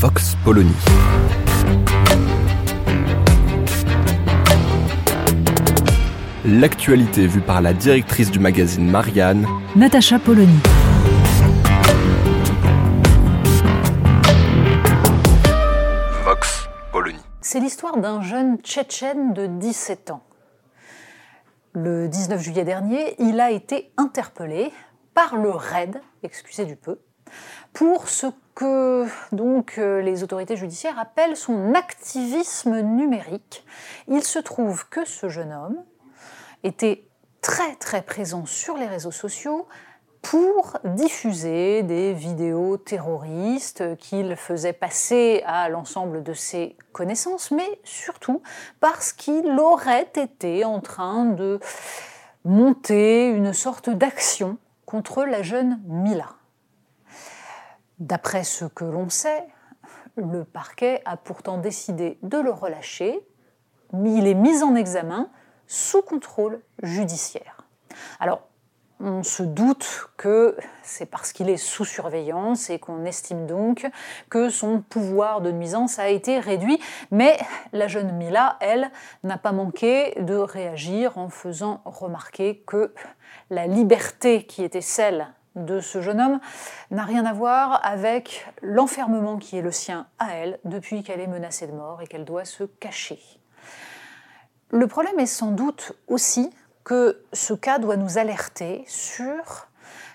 Vox Polony. L'actualité vue par la directrice du magazine Marianne, Natacha Polony. Vox Polony. C'est l'histoire d'un jeune Tchétchène de 17 ans. Le 19 juillet dernier, il a été interpellé par le RAID, excusez du peu, pour ce que euh, les autorités judiciaires appellent son activisme numérique. Il se trouve que ce jeune homme était très très présent sur les réseaux sociaux pour diffuser des vidéos terroristes qu'il faisait passer à l'ensemble de ses connaissances, mais surtout parce qu'il aurait été en train de monter une sorte d'action contre la jeune Mila. D'après ce que l'on sait, le parquet a pourtant décidé de le relâcher, mais il est mis en examen sous contrôle judiciaire. Alors, on se doute que c'est parce qu'il est sous surveillance et qu'on estime donc que son pouvoir de nuisance a été réduit. Mais la jeune Mila, elle, n'a pas manqué de réagir en faisant remarquer que la liberté qui était celle de ce jeune homme n'a rien à voir avec l'enfermement qui est le sien à elle depuis qu'elle est menacée de mort et qu'elle doit se cacher. Le problème est sans doute aussi que ce cas doit nous alerter sur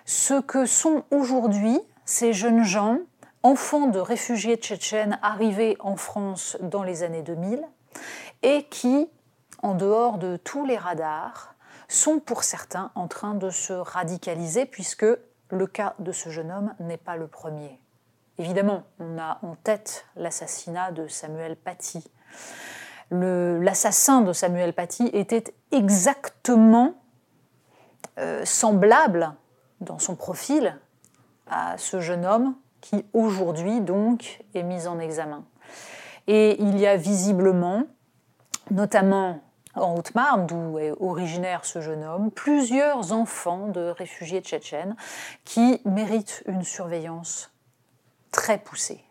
ce que sont aujourd'hui ces jeunes gens, enfants de réfugiés tchétchènes arrivés en France dans les années 2000, et qui, en dehors de tous les radars, sont pour certains en train de se radicaliser, puisque le cas de ce jeune homme n'est pas le premier. Évidemment, on a en tête l'assassinat de Samuel Paty l'assassin de Samuel Paty était exactement euh, semblable dans son profil à ce jeune homme qui aujourd'hui donc est mis en examen. Et il y a visiblement, notamment en Haute-Marne, d'où est originaire ce jeune homme, plusieurs enfants de réfugiés tchétchènes qui méritent une surveillance très poussée.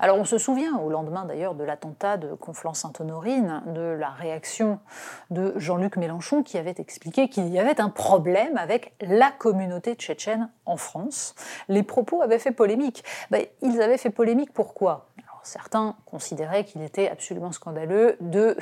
Alors on se souvient, au lendemain d'ailleurs de l'attentat de Conflans-Sainte-Honorine, de la réaction de Jean-Luc Mélenchon qui avait expliqué qu'il y avait un problème avec la communauté tchétchène en France. Les propos avaient fait polémique. Ben, ils avaient fait polémique pourquoi? Certains considéraient qu'il était absolument scandaleux de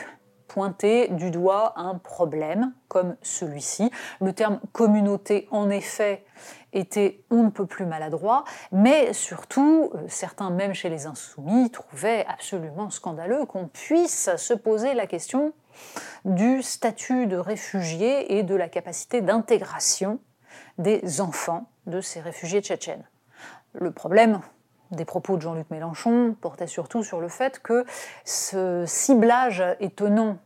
pointer du doigt un problème comme celui-ci. Le terme communauté, en effet, était on ne peut plus maladroit, mais surtout, euh, certains, même chez les insoumis, trouvaient absolument scandaleux qu'on puisse se poser la question du statut de réfugié et de la capacité d'intégration des enfants de ces réfugiés tchétchènes. Le problème des propos de Jean-Luc Mélenchon portait surtout sur le fait que ce ciblage étonnant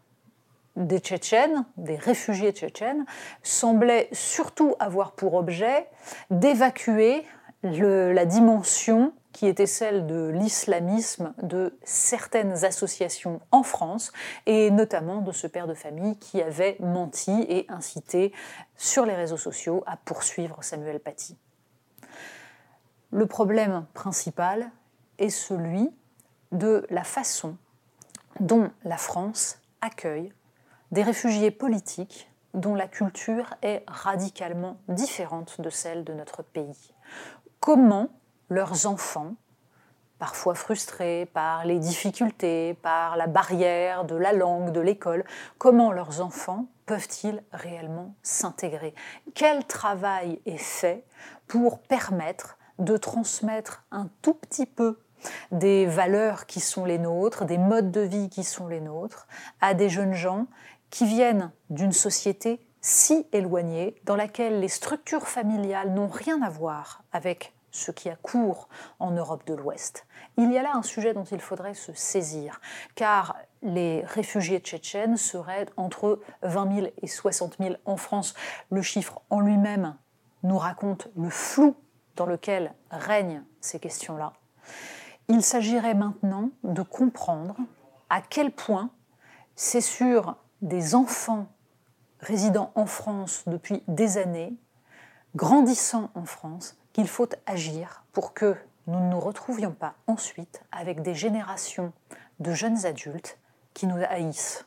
des Tchétchènes, des réfugiés tchétchènes, semblait surtout avoir pour objet d'évacuer la dimension qui était celle de l'islamisme de certaines associations en France, et notamment de ce père de famille qui avait menti et incité sur les réseaux sociaux à poursuivre Samuel Paty. Le problème principal est celui de la façon dont la France accueille des réfugiés politiques dont la culture est radicalement différente de celle de notre pays. Comment leurs enfants, parfois frustrés par les difficultés, par la barrière de la langue, de l'école, comment leurs enfants peuvent-ils réellement s'intégrer? Quel travail est fait pour permettre de transmettre un tout petit peu des valeurs qui sont les nôtres, des modes de vie qui sont les nôtres, à des jeunes gens qui viennent d'une société si éloignée, dans laquelle les structures familiales n'ont rien à voir avec ce qui a cours en Europe de l'Ouest. Il y a là un sujet dont il faudrait se saisir, car les réfugiés tchétchènes seraient entre 20 000 et 60 000 en France. Le chiffre en lui-même nous raconte le flou dans lequel règnent ces questions-là. Il s'agirait maintenant de comprendre à quel point c'est sur des enfants résidant en France depuis des années, grandissant en France, qu'il faut agir pour que nous ne nous retrouvions pas ensuite avec des générations de jeunes adultes qui nous haïssent.